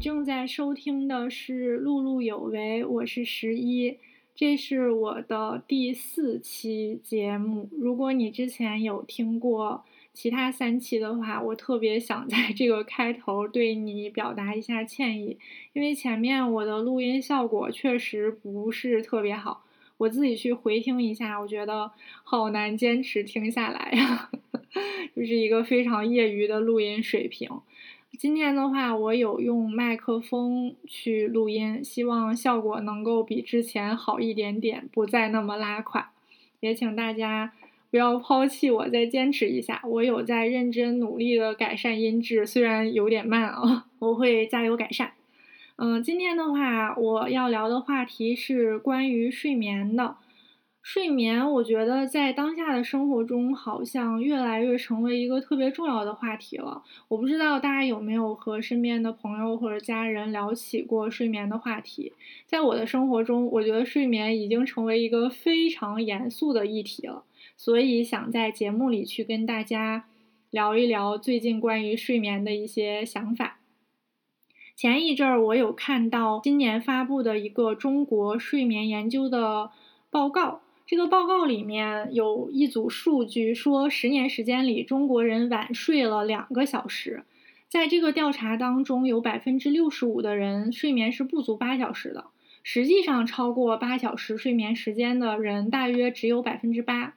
正在收听的是《碌碌有为》，我是十一，这是我的第四期节目。如果你之前有听过其他三期的话，我特别想在这个开头对你表达一下歉意，因为前面我的录音效果确实不是特别好。我自己去回听一下，我觉得好难坚持听下来呀，就是一个非常业余的录音水平。今天的话，我有用麦克风去录音，希望效果能够比之前好一点点，不再那么拉垮。也请大家不要抛弃我，再坚持一下。我有在认真努力的改善音质，虽然有点慢啊，我会加油改善。嗯，今天的话，我要聊的话题是关于睡眠的。睡眠，我觉得在当下的生活中，好像越来越成为一个特别重要的话题了。我不知道大家有没有和身边的朋友或者家人聊起过睡眠的话题。在我的生活中，我觉得睡眠已经成为一个非常严肃的议题了。所以想在节目里去跟大家聊一聊最近关于睡眠的一些想法。前一阵儿，我有看到今年发布的一个中国睡眠研究的报告。这个报告里面有一组数据说，十年时间里，中国人晚睡了两个小时。在这个调查当中，有百分之六十五的人睡眠是不足八小时的。实际上，超过八小时睡眠时间的人大约只有百分之八。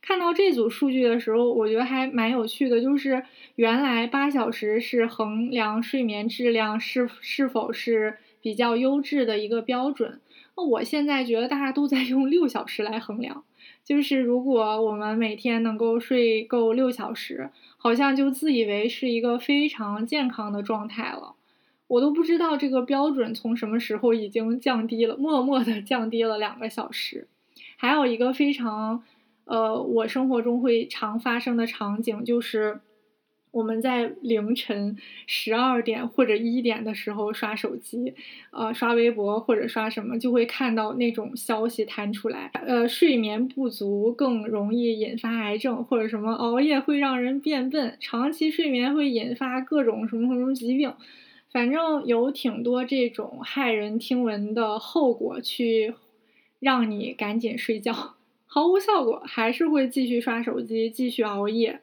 看到这组数据的时候，我觉得还蛮有趣的，就是原来八小时是衡量睡眠质量是是否是比较优质的一个标准。那我现在觉得大家都在用六小时来衡量，就是如果我们每天能够睡够六小时，好像就自以为是一个非常健康的状态了。我都不知道这个标准从什么时候已经降低了，默默的降低了两个小时。还有一个非常，呃，我生活中会常发生的场景就是。我们在凌晨十二点或者一点的时候刷手机，呃，刷微博或者刷什么，就会看到那种消息弹出来，呃，睡眠不足更容易引发癌症，或者什么熬夜会让人变笨，长期睡眠会引发各种什么什么疾病，反正有挺多这种骇人听闻的后果，去让你赶紧睡觉，毫无效果，还是会继续刷手机，继续熬夜。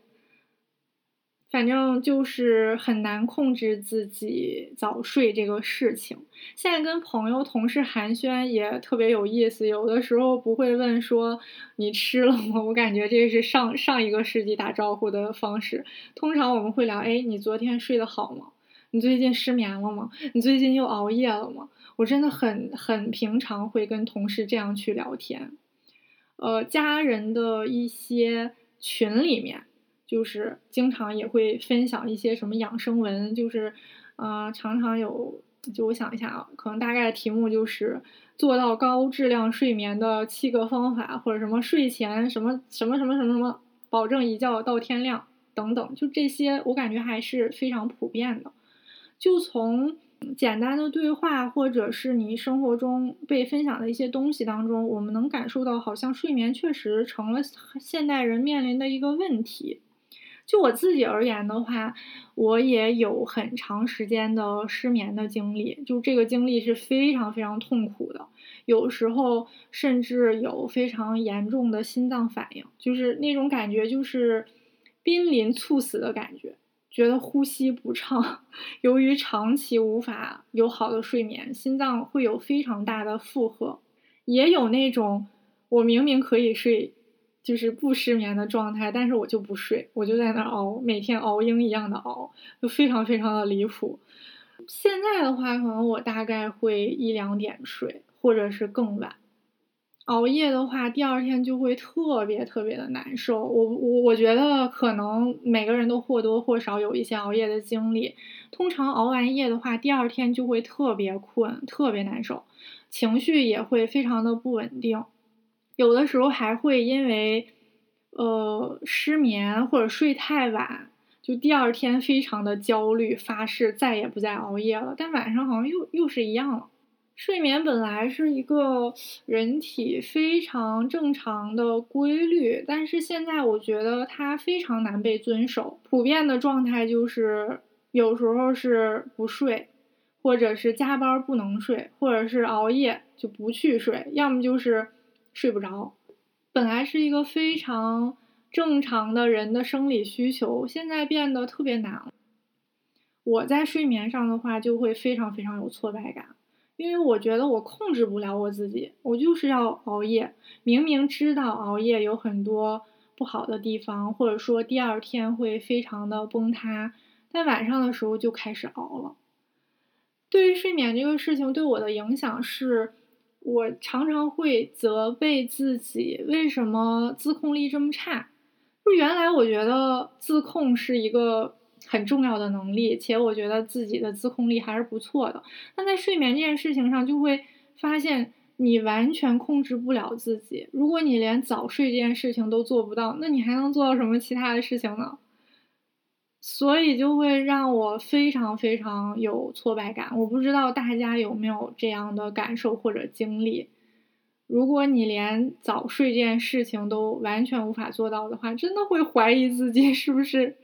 反正就是很难控制自己早睡这个事情。现在跟朋友、同事寒暄也特别有意思，有的时候不会问说你吃了吗？我感觉这是上上一个世纪打招呼的方式。通常我们会聊，哎，你昨天睡得好吗？你最近失眠了吗？你最近又熬夜了吗？我真的很很平常会跟同事这样去聊天。呃，家人的一些群里面。就是经常也会分享一些什么养生文，就是，呃，常常有，就我想一下啊，可能大概的题目就是做到高质量睡眠的七个方法，或者什么睡前什么什么什么什么什么，保证一觉到天亮等等，就这些，我感觉还是非常普遍的。就从简单的对话，或者是你生活中被分享的一些东西当中，我们能感受到，好像睡眠确实成了现代人面临的一个问题。就我自己而言的话，我也有很长时间的失眠的经历，就这个经历是非常非常痛苦的，有时候甚至有非常严重的心脏反应，就是那种感觉就是濒临猝死的感觉，觉得呼吸不畅。由于长期无法有好的睡眠，心脏会有非常大的负荷，也有那种我明明可以睡。就是不失眠的状态，但是我就不睡，我就在那熬，每天熬鹰一样的熬，就非常非常的离谱。现在的话，可能我大概会一两点睡，或者是更晚。熬夜的话，第二天就会特别特别的难受。我我我觉得可能每个人都或多或少有一些熬夜的经历。通常熬完夜的话，第二天就会特别困，特别难受，情绪也会非常的不稳定。有的时候还会因为，呃，失眠或者睡太晚，就第二天非常的焦虑，发誓再也不再熬夜了。但晚上好像又又是一样了。睡眠本来是一个人体非常正常的规律，但是现在我觉得它非常难被遵守。普遍的状态就是有时候是不睡，或者是加班不能睡，或者是熬夜就不去睡，要么就是睡不着。本来是一个非常正常的人的生理需求，现在变得特别难。我在睡眠上的话，就会非常非常有挫败感，因为我觉得我控制不了我自己，我就是要熬夜。明明知道熬夜有很多不好的地方，或者说第二天会非常的崩塌，但晚上的时候就开始熬了。对于睡眠这个事情对我的影响是，我常常会责备自己为什么自控力这么差。就原来我觉得自控是一个很重要的能力，且我觉得自己的自控力还是不错的。但在睡眠这件事情上，就会发现你完全控制不了自己。如果你连早睡这件事情都做不到，那你还能做到什么其他的事情呢？所以就会让我非常非常有挫败感。我不知道大家有没有这样的感受或者经历。如果你连早睡这件事情都完全无法做到的话，真的会怀疑自己是不是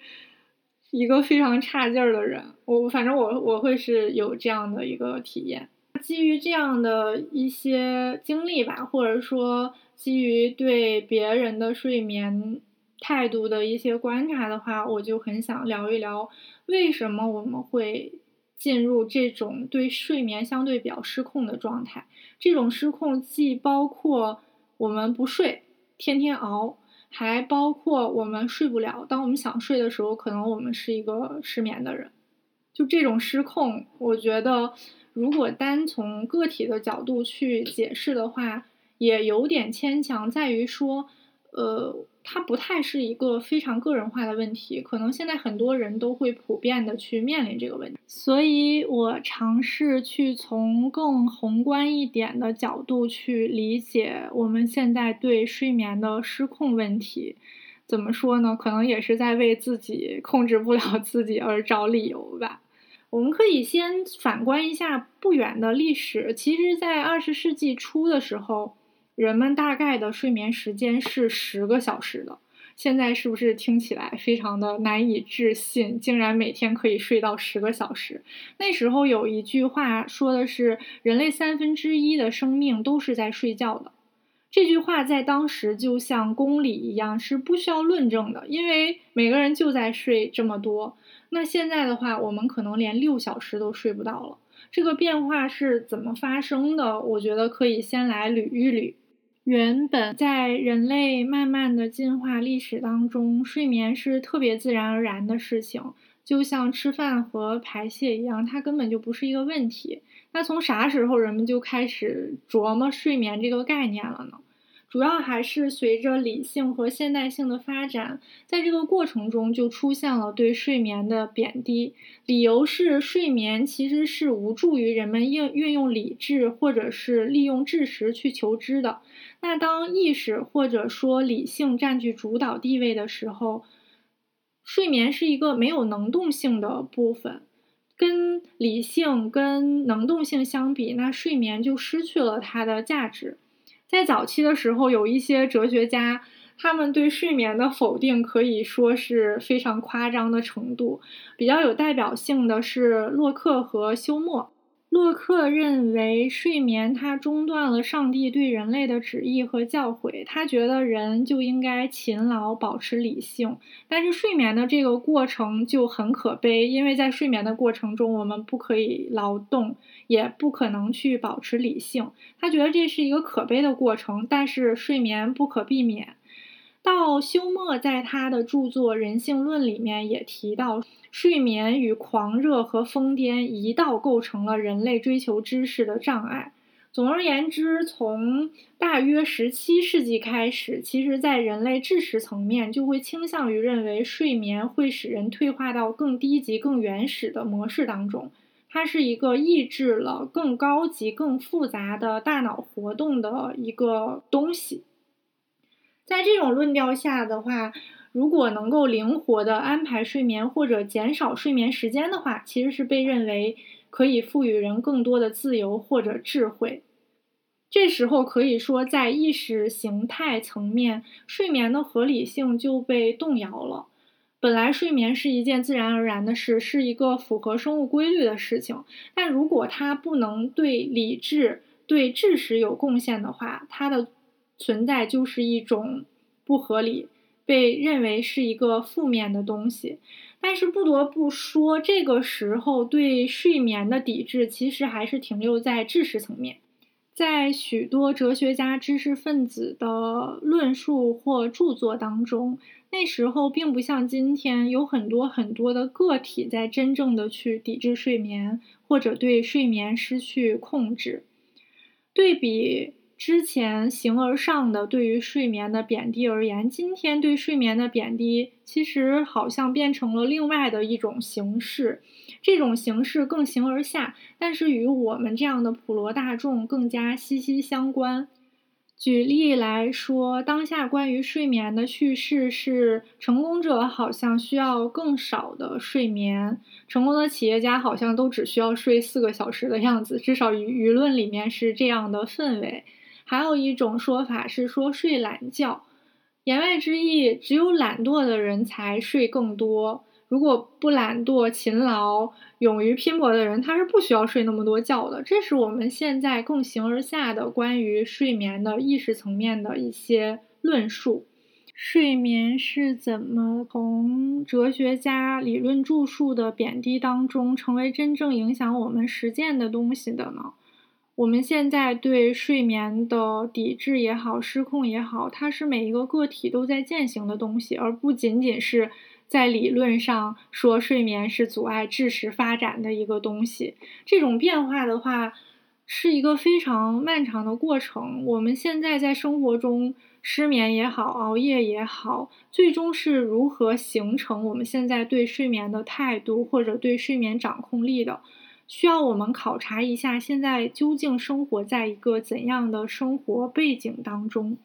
一个非常差劲儿的人。我反正我我会是有这样的一个体验。基于这样的一些经历吧，或者说基于对别人的睡眠。态度的一些观察的话，我就很想聊一聊，为什么我们会进入这种对睡眠相对比较失控的状态。这种失控既包括我们不睡，天天熬，还包括我们睡不了。当我们想睡的时候，可能我们是一个失眠的人。就这种失控，我觉得如果单从个体的角度去解释的话，也有点牵强，在于说，呃。它不太是一个非常个人化的问题，可能现在很多人都会普遍的去面临这个问题，所以我尝试去从更宏观一点的角度去理解我们现在对睡眠的失控问题。怎么说呢？可能也是在为自己控制不了自己而找理由吧。我们可以先反观一下不远的历史，其实，在二十世纪初的时候。人们大概的睡眠时间是十个小时的，现在是不是听起来非常的难以置信？竟然每天可以睡到十个小时。那时候有一句话说的是，人类三分之一的生命都是在睡觉的。这句话在当时就像公理一样，是不需要论证的，因为每个人就在睡这么多。那现在的话，我们可能连六小时都睡不到了。这个变化是怎么发生的？我觉得可以先来捋一捋。原本在人类慢慢的进化历史当中，睡眠是特别自然而然的事情，就像吃饭和排泄一样，它根本就不是一个问题。那从啥时候人们就开始琢磨睡眠这个概念了呢？主要还是随着理性和现代性的发展，在这个过程中就出现了对睡眠的贬低，理由是睡眠其实是无助于人们应运用理智或者是利用知识去求知的。那当意识或者说理性占据主导地位的时候，睡眠是一个没有能动性的部分，跟理性跟能动性相比，那睡眠就失去了它的价值。在早期的时候，有一些哲学家，他们对睡眠的否定可以说是非常夸张的程度。比较有代表性的是洛克和休谟。洛克认为睡眠它中断了上帝对人类的旨意和教诲，他觉得人就应该勤劳，保持理性。但是睡眠的这个过程就很可悲，因为在睡眠的过程中，我们不可以劳动。也不可能去保持理性，他觉得这是一个可悲的过程，但是睡眠不可避免。到休谟在他的著作《人性论》里面也提到，睡眠与狂热和疯癫一道构成了人类追求知识的障碍。总而言之，从大约十七世纪开始，其实在人类知识层面就会倾向于认为睡眠会使人退化到更低级、更原始的模式当中。它是一个抑制了更高级、更复杂的大脑活动的一个东西。在这种论调下的话，如果能够灵活的安排睡眠或者减少睡眠时间的话，其实是被认为可以赋予人更多的自由或者智慧。这时候可以说，在意识形态层面，睡眠的合理性就被动摇了。本来睡眠是一件自然而然的事，是一个符合生物规律的事情。但如果它不能对理智、对知识有贡献的话，它的存在就是一种不合理，被认为是一个负面的东西。但是不得不说，这个时候对睡眠的抵制其实还是停留在知识层面。在许多哲学家、知识分子的论述或著作当中，那时候并不像今天有很多很多的个体在真正的去抵制睡眠，或者对睡眠失去控制。对比。之前形而上的对于睡眠的贬低而言，今天对睡眠的贬低其实好像变成了另外的一种形式，这种形式更形而下，但是与我们这样的普罗大众更加息息相关。举例来说，当下关于睡眠的叙事是：成功者好像需要更少的睡眠，成功的企业家好像都只需要睡四个小时的样子，至少舆舆论里面是这样的氛围。还有一种说法是说睡懒觉，言外之意，只有懒惰的人才睡更多。如果不懒惰、勤劳、勇于拼搏的人，他是不需要睡那么多觉的。这是我们现在共形而下的关于睡眠的意识层面的一些论述。睡眠是怎么从哲学家理论著述的贬低当中，成为真正影响我们实践的东西的呢？我们现在对睡眠的抵制也好、失控也好，它是每一个个体都在践行的东西，而不仅仅是在理论上说睡眠是阻碍知识发展的一个东西。这种变化的话，是一个非常漫长的过程。我们现在在生活中失眠也好、熬夜也好，最终是如何形成我们现在对睡眠的态度，或者对睡眠掌控力的？需要我们考察一下，现在究竟生活在一个怎样的生活背景当中？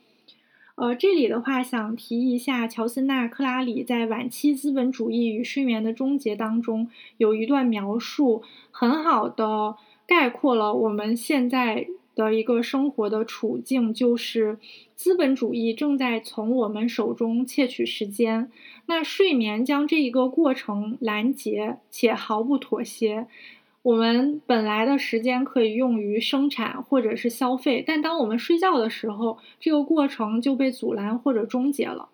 呃，这里的话想提一下，乔森纳·克拉里在《晚期资本主义与睡眠的终结》当中有一段描述，很好的概括了我们现在的一个生活的处境，就是资本主义正在从我们手中窃取时间，那睡眠将这一个过程拦截且毫不妥协。我们本来的时间可以用于生产或者是消费，但当我们睡觉的时候，这个过程就被阻拦或者终结了。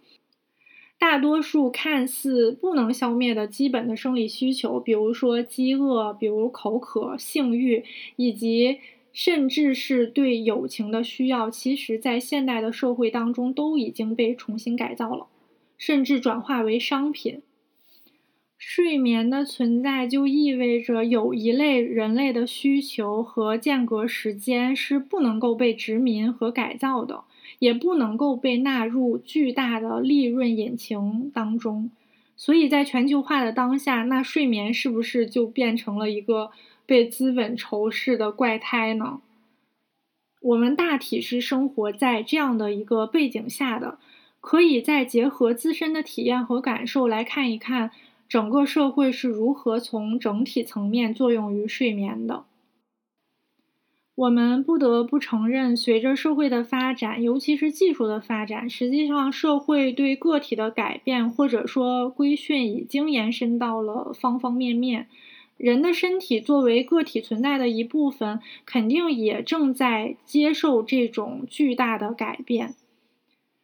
大多数看似不能消灭的基本的生理需求，比如说饥饿、比如口渴、性欲，以及甚至是对友情的需要，其实在现代的社会当中都已经被重新改造了，甚至转化为商品。睡眠的存在就意味着有一类人类的需求和间隔时间是不能够被殖民和改造的，也不能够被纳入巨大的利润引擎当中。所以在全球化的当下，那睡眠是不是就变成了一个被资本仇视的怪胎呢？我们大体是生活在这样的一个背景下的，可以再结合自身的体验和感受来看一看。整个社会是如何从整体层面作用于睡眠的？我们不得不承认，随着社会的发展，尤其是技术的发展，实际上社会对个体的改变或者说规训已经延伸到了方方面面。人的身体作为个体存在的一部分，肯定也正在接受这种巨大的改变。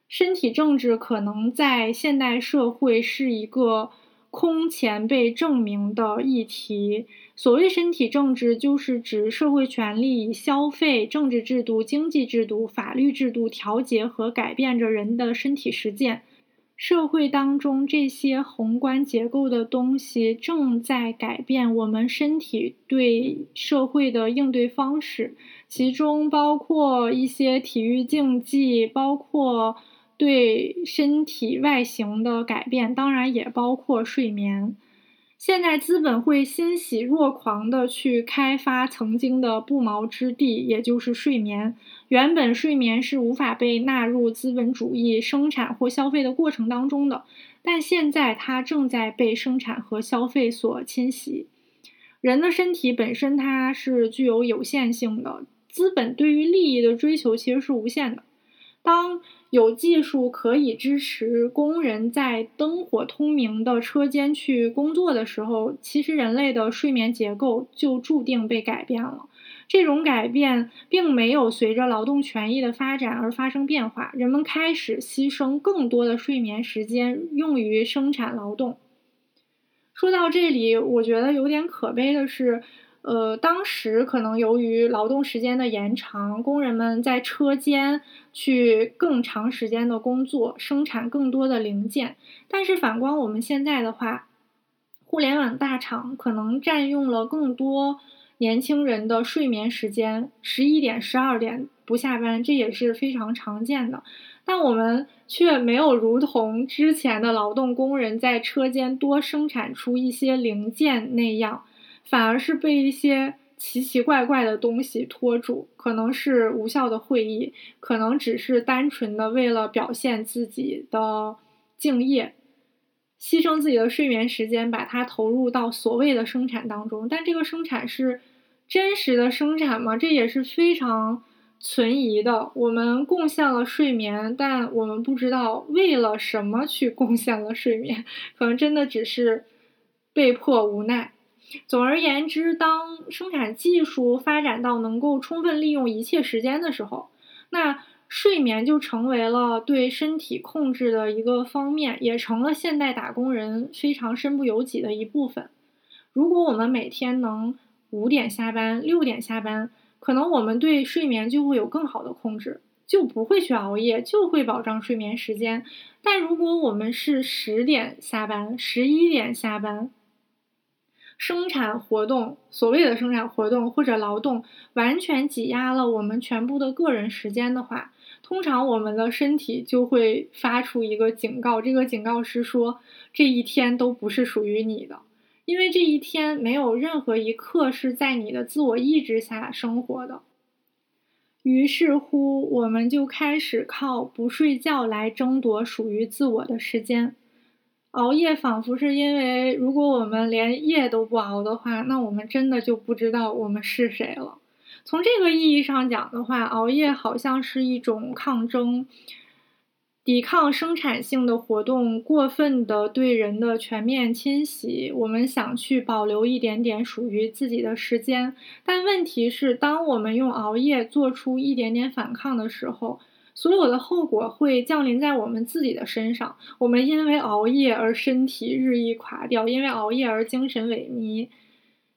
身体政治可能在现代社会是一个。空前被证明的议题。所谓身体政治，就是指社会权力以消费、政治制度、经济制度、法律制度调节和改变着人的身体实践。社会当中这些宏观结构的东西，正在改变我们身体对社会的应对方式，其中包括一些体育竞技，包括。对身体外形的改变，当然也包括睡眠。现在资本会欣喜若狂地去开发曾经的不毛之地，也就是睡眠。原本睡眠是无法被纳入资本主义生产或消费的过程当中的，但现在它正在被生产和消费所侵袭。人的身体本身它是具有有限性的，资本对于利益的追求其实是无限的。当有技术可以支持工人在灯火通明的车间去工作的时候，其实人类的睡眠结构就注定被改变了。这种改变并没有随着劳动权益的发展而发生变化，人们开始牺牲更多的睡眠时间用于生产劳动。说到这里，我觉得有点可悲的是。呃，当时可能由于劳动时间的延长，工人们在车间去更长时间的工作，生产更多的零件。但是反观我们现在的话，互联网大厂可能占用了更多年轻人的睡眠时间，十一点、十二点不下班，这也是非常常见的。但我们却没有如同之前的劳动工人在车间多生产出一些零件那样。反而是被一些奇奇怪怪的东西拖住，可能是无效的会议，可能只是单纯的为了表现自己的敬业，牺牲自己的睡眠时间，把它投入到所谓的生产当中。但这个生产是真实的生产吗？这也是非常存疑的。我们贡献了睡眠，但我们不知道为了什么去贡献了睡眠，可能真的只是被迫无奈。总而言之，当生产技术发展到能够充分利用一切时间的时候，那睡眠就成为了对身体控制的一个方面，也成了现代打工人非常身不由己的一部分。如果我们每天能五点下班、六点下班，可能我们对睡眠就会有更好的控制，就不会去熬夜，就会保障睡眠时间。但如果我们是十点下班、十一点下班，生产活动，所谓的生产活动或者劳动，完全挤压了我们全部的个人时间的话，通常我们的身体就会发出一个警告。这个警告是说，这一天都不是属于你的，因为这一天没有任何一刻是在你的自我意志下生活的。于是乎，我们就开始靠不睡觉来争夺属于自我的时间。熬夜仿佛是因为，如果我们连夜都不熬的话，那我们真的就不知道我们是谁了。从这个意义上讲的话，熬夜好像是一种抗争，抵抗生产性的活动过分的对人的全面侵袭。我们想去保留一点点属于自己的时间，但问题是，当我们用熬夜做出一点点反抗的时候。所有的后果会降临在我们自己的身上。我们因为熬夜而身体日益垮掉，因为熬夜而精神萎靡。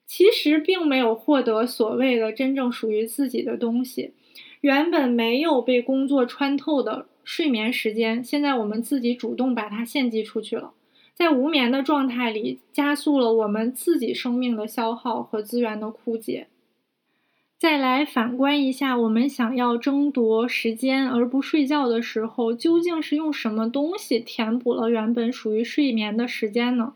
其实并没有获得所谓的真正属于自己的东西。原本没有被工作穿透的睡眠时间，现在我们自己主动把它献祭出去了。在无眠的状态里，加速了我们自己生命的消耗和资源的枯竭。再来反观一下，我们想要争夺时间而不睡觉的时候，究竟是用什么东西填补了原本属于睡眠的时间呢？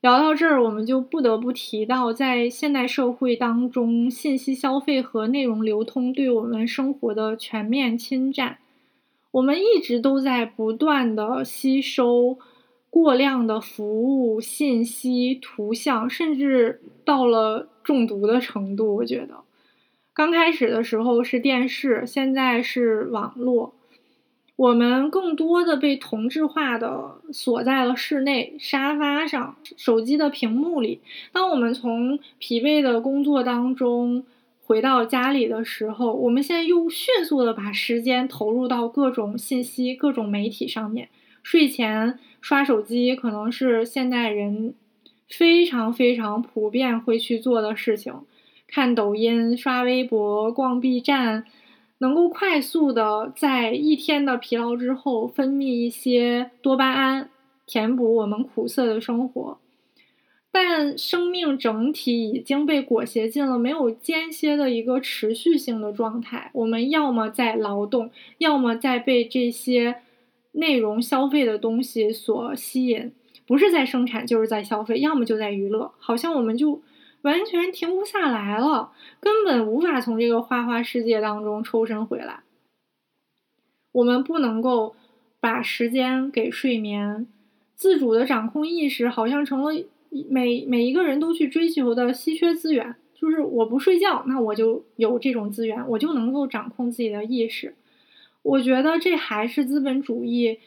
聊到这儿，我们就不得不提到，在现代社会当中，信息消费和内容流通对我们生活的全面侵占。我们一直都在不断的吸收过量的服务、信息、图像，甚至到了中毒的程度。我觉得。刚开始的时候是电视，现在是网络。我们更多的被同质化的锁在了室内沙发上、手机的屏幕里。当我们从疲惫的工作当中回到家里的时候，我们现在又迅速的把时间投入到各种信息、各种媒体上面。睡前刷手机可能是现代人非常非常普遍会去做的事情。看抖音、刷微博、逛 B 站，能够快速的在一天的疲劳之后分泌一些多巴胺，填补我们苦涩的生活。但生命整体已经被裹挟进了没有间歇的一个持续性的状态。我们要么在劳动，要么在被这些内容消费的东西所吸引，不是在生产就是在消费，要么就在娱乐。好像我们就。完全停不下来了，根本无法从这个花花世界当中抽身回来。我们不能够把时间给睡眠，自主的掌控意识好像成了每每一个人都去追求的稀缺资源。就是我不睡觉，那我就有这种资源，我就能够掌控自己的意识。我觉得这还是资本主义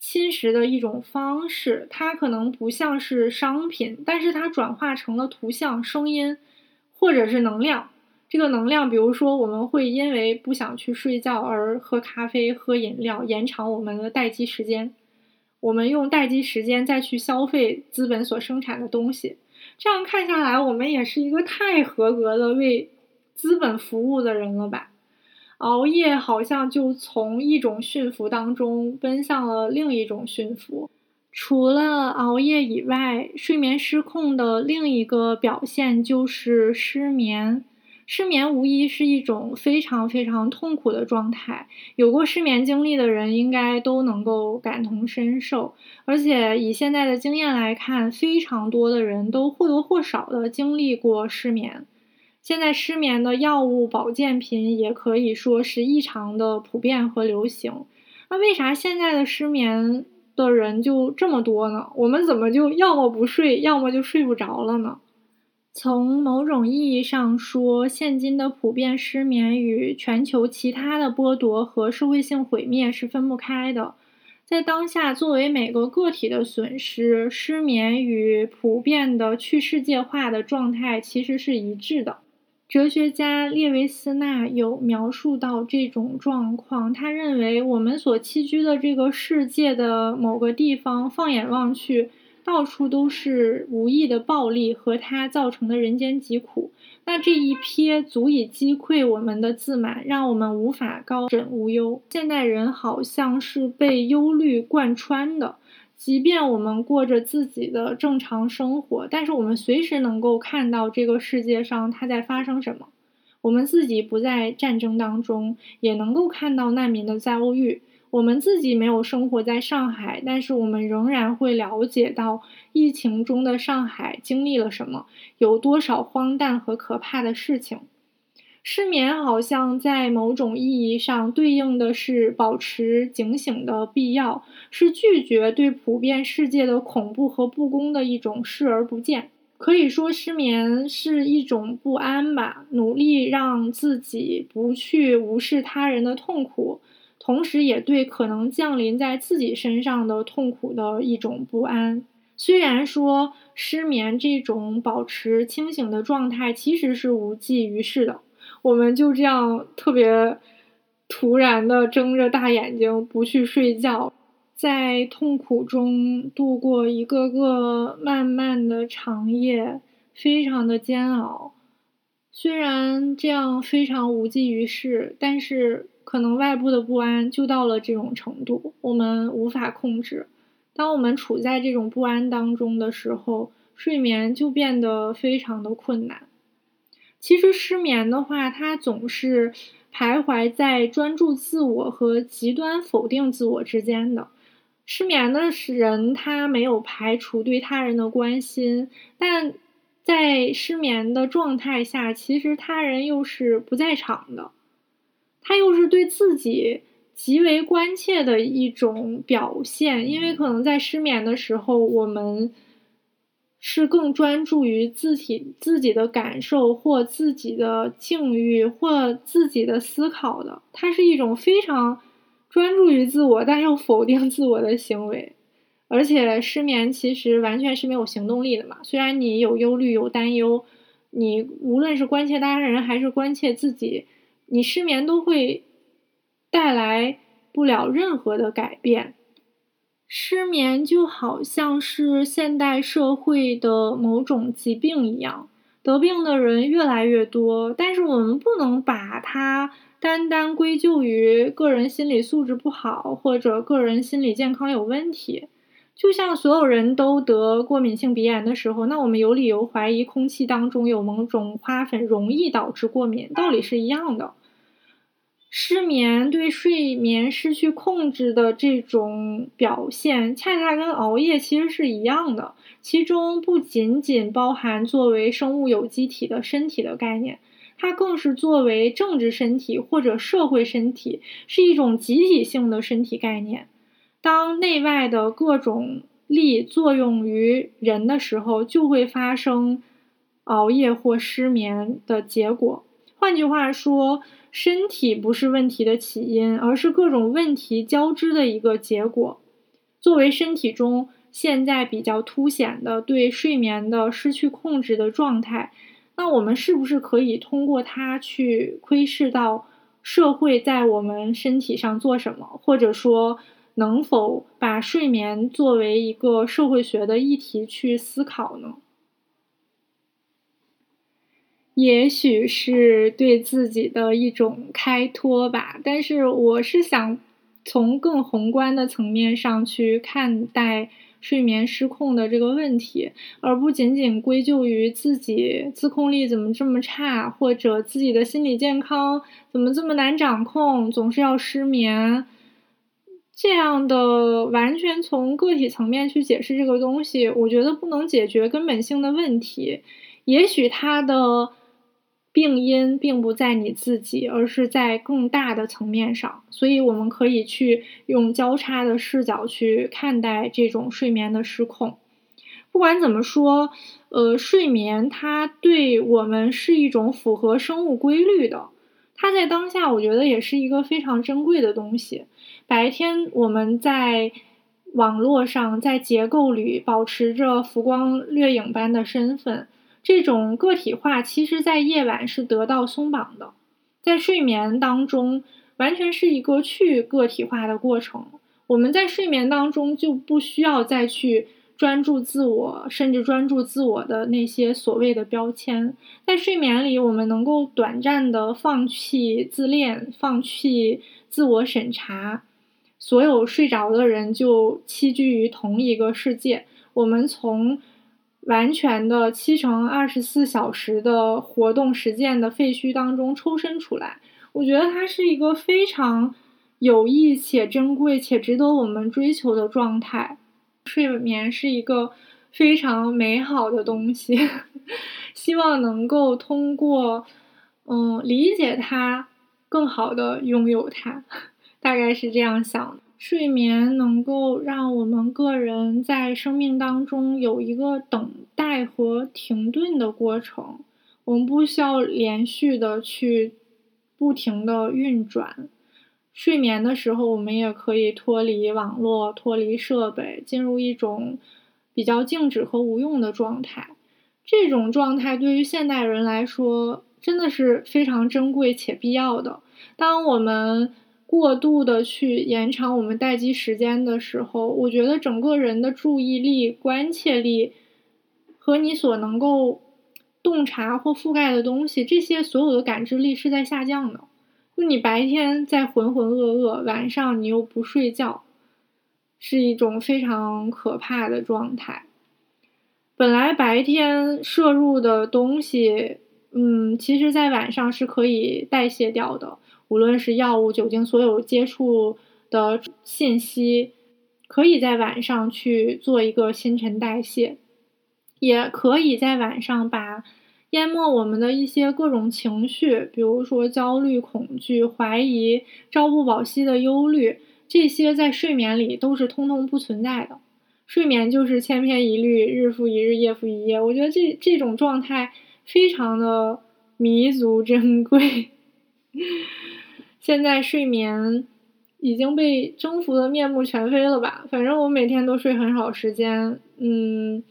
侵蚀的一种方式。它可能不像是商品，但是它转化成了图像、声音，或者是能量。这个能量，比如说，我们会因为不想去睡觉而喝咖啡、喝饮料，延长我们的待机时间。我们用待机时间再去消费资本所生产的东西。这样看下来，我们也是一个太合格的为资本服务的人了吧？熬夜好像就从一种驯服当中奔向了另一种驯服。除了熬夜以外，睡眠失控的另一个表现就是失眠。失眠无疑是一种非常非常痛苦的状态，有过失眠经历的人应该都能够感同身受。而且以现在的经验来看，非常多的人都或多或少的经历过失眠。现在失眠的药物、保健品也可以说是异常的普遍和流行。那为啥现在的失眠的人就这么多呢？我们怎么就要么不睡，要么就睡不着了呢？从某种意义上说，现今的普遍失眠与全球其他的剥夺和社会性毁灭是分不开的。在当下，作为每个个体的损失，失眠与普遍的去世界化的状态其实是一致的。哲学家列维斯纳有描述到这种状况，他认为我们所栖居的这个世界的某个地方，放眼望去。到处都是无意的暴力和它造成的人间疾苦，那这一瞥足以击溃我们的自满，让我们无法高枕无忧。现代人好像是被忧虑贯穿的，即便我们过着自己的正常生活，但是我们随时能够看到这个世界上它在发生什么。我们自己不在战争当中，也能够看到难民的遭遇。我们自己没有生活在上海，但是我们仍然会了解到疫情中的上海经历了什么，有多少荒诞和可怕的事情。失眠好像在某种意义上对应的是保持警醒的必要，是拒绝对普遍世界的恐怖和不公的一种视而不见。可以说，失眠是一种不安吧，努力让自己不去无视他人的痛苦。同时，也对可能降临在自己身上的痛苦的一种不安。虽然说失眠这种保持清醒的状态其实是无济于事的，我们就这样特别突然的睁着大眼睛不去睡觉，在痛苦中度过一个个漫漫的长夜，非常的煎熬。虽然这样非常无济于事，但是。可能外部的不安就到了这种程度，我们无法控制。当我们处在这种不安当中的时候，睡眠就变得非常的困难。其实失眠的话，它总是徘徊在专注自我和极端否定自我之间的。失眠的人，他没有排除对他人的关心，但在失眠的状态下，其实他人又是不在场的。他又是对自己极为关切的一种表现，因为可能在失眠的时候，我们是更专注于自己自己的感受或自己的境遇或自己的思考的。它是一种非常专注于自我但又否定自我的行为，而且失眠其实完全是没有行动力的嘛。虽然你有忧虑有担忧，你无论是关切他人还是关切自己。你失眠都会带来不了任何的改变。失眠就好像是现代社会的某种疾病一样，得病的人越来越多。但是我们不能把它单单归咎于个人心理素质不好或者个人心理健康有问题。就像所有人都得过敏性鼻炎的时候，那我们有理由怀疑空气当中有某种花粉容易导致过敏，道理是一样的。失眠对睡眠失去控制的这种表现，恰恰跟熬夜其实是一样的。其中不仅仅包含作为生物有机体的身体的概念，它更是作为政治身体或者社会身体，是一种集体性的身体概念。当内外的各种力作用于人的时候，就会发生熬夜或失眠的结果。换句话说。身体不是问题的起因，而是各种问题交织的一个结果。作为身体中现在比较凸显的对睡眠的失去控制的状态，那我们是不是可以通过它去窥视到社会在我们身体上做什么，或者说能否把睡眠作为一个社会学的议题去思考呢？也许是对自己的一种开脱吧，但是我是想从更宏观的层面上去看待睡眠失控的这个问题，而不仅仅归咎于自己自控力怎么这么差，或者自己的心理健康怎么这么难掌控，总是要失眠。这样的完全从个体层面去解释这个东西，我觉得不能解决根本性的问题。也许它的。病因并不在你自己，而是在更大的层面上，所以我们可以去用交叉的视角去看待这种睡眠的失控。不管怎么说，呃，睡眠它对我们是一种符合生物规律的，它在当下我觉得也是一个非常珍贵的东西。白天我们在网络上，在结构里保持着浮光掠影般的身份。这种个体化，其实在夜晚是得到松绑的，在睡眠当中，完全是一个去个体化的过程。我们在睡眠当中就不需要再去专注自我，甚至专注自我的那些所谓的标签。在睡眠里，我们能够短暂的放弃自恋，放弃自我审查，所有睡着的人就栖居于同一个世界。我们从。完全的七乘二十四小时的活动实践的废墟当中抽身出来，我觉得它是一个非常有益且珍贵且值得我们追求的状态。睡眠是一个非常美好的东西，希望能够通过嗯理解它，更好的拥有它，大概是这样想的。睡眠能够让我们个人在生命当中有一个等待和停顿的过程，我们不需要连续的去不停的运转。睡眠的时候，我们也可以脱离网络、脱离设备，进入一种比较静止和无用的状态。这种状态对于现代人来说，真的是非常珍贵且必要的。当我们过度的去延长我们待机时间的时候，我觉得整个人的注意力、关切力和你所能够洞察或覆盖的东西，这些所有的感知力是在下降的。就你白天在浑浑噩噩，晚上你又不睡觉，是一种非常可怕的状态。本来白天摄入的东西，嗯，其实在晚上是可以代谢掉的。无论是药物、酒精，所有接触的信息，可以在晚上去做一个新陈代谢，也可以在晚上把淹没我们的一些各种情绪，比如说焦虑、恐惧、怀疑、朝不保夕的忧虑，这些在睡眠里都是通通不存在的。睡眠就是千篇一律，日复一日，夜复一夜。我觉得这这种状态非常的弥足珍贵。现在睡眠已经被征服的面目全非了吧？反正我每天都睡很少时间。嗯，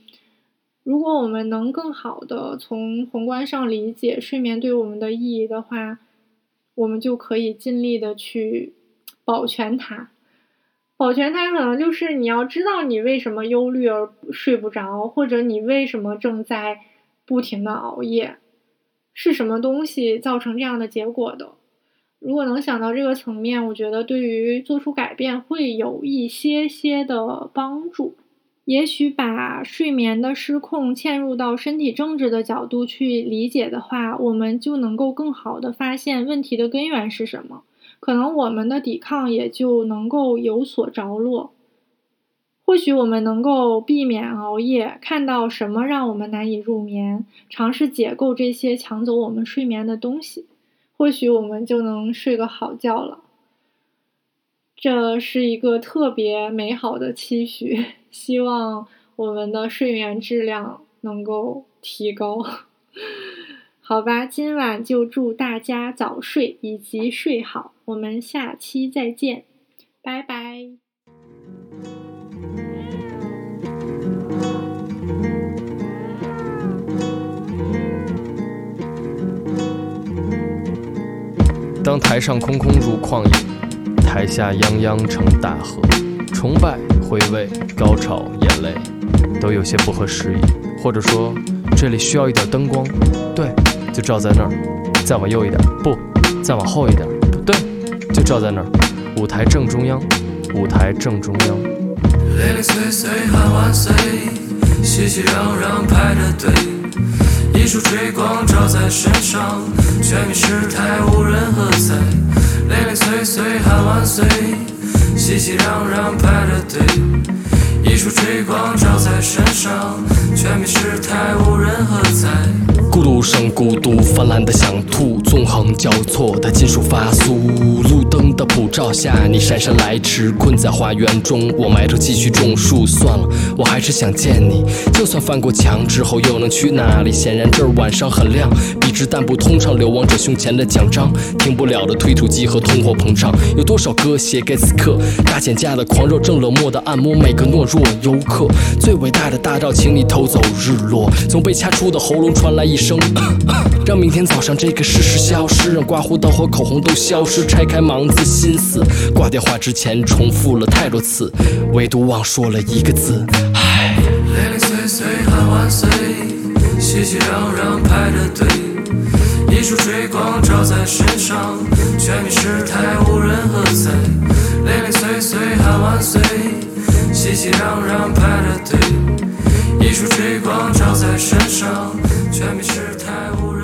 如果我们能更好的从宏观上理解睡眠对我们的意义的话，我们就可以尽力的去保全它。保全它可能就是你要知道你为什么忧虑而睡不着，或者你为什么正在不停的熬夜，是什么东西造成这样的结果的。如果能想到这个层面，我觉得对于做出改变会有一些些的帮助。也许把睡眠的失控嵌入到身体政治的角度去理解的话，我们就能够更好的发现问题的根源是什么。可能我们的抵抗也就能够有所着落。或许我们能够避免熬夜，看到什么让我们难以入眠，尝试解构这些抢走我们睡眠的东西。或许我们就能睡个好觉了，这是一个特别美好的期许。希望我们的睡眠质量能够提高。好吧，今晚就祝大家早睡以及睡好，我们下期再见，拜拜。当台上空空如旷野，台下泱泱成大河，崇拜、回味、高潮、眼泪，都有些不合时宜，或者说，这里需要一点灯光，对。就照在那儿，再往右一点，不，再往后一点，不对，就照在那儿，舞台正中央，舞台正中央。零零碎碎喊万岁，熙熙攘攘排着队，一束追光照在身上，全民失态无人喝彩。零零碎碎喊万岁，熙熙攘攘排着队，一束追光照在身上，全民失态无人喝彩。孤独生孤独，泛滥的想吐，纵横交错的金属发酥。路灯的普照下，你姗姗来迟，困在花园中。我埋头继续种树，算了，我还是想见你。就算翻过墙之后又能去哪里？显然这儿晚上很亮，笔直但不通畅，流亡者胸前的奖章，停不了的推土机和通货膨胀。有多少歌写给此刻大减价的狂热，正冷漠的按摩每个懦弱游客。最伟大的大招，请你偷走日落。从被掐出的喉咙传来一声。让明天早上这个事实消失，让刮胡刀和口红都消失，拆开盲字心思。挂电话之前重复了太多次，唯独忘说了一个字。唉。零零碎碎喊万岁，熙熙攘攘排着队，一束追光照在身上，全民失态无人喝彩。零零碎碎喊万岁，熙熙攘攘排着队。一束追光照在身上，却迷失太无。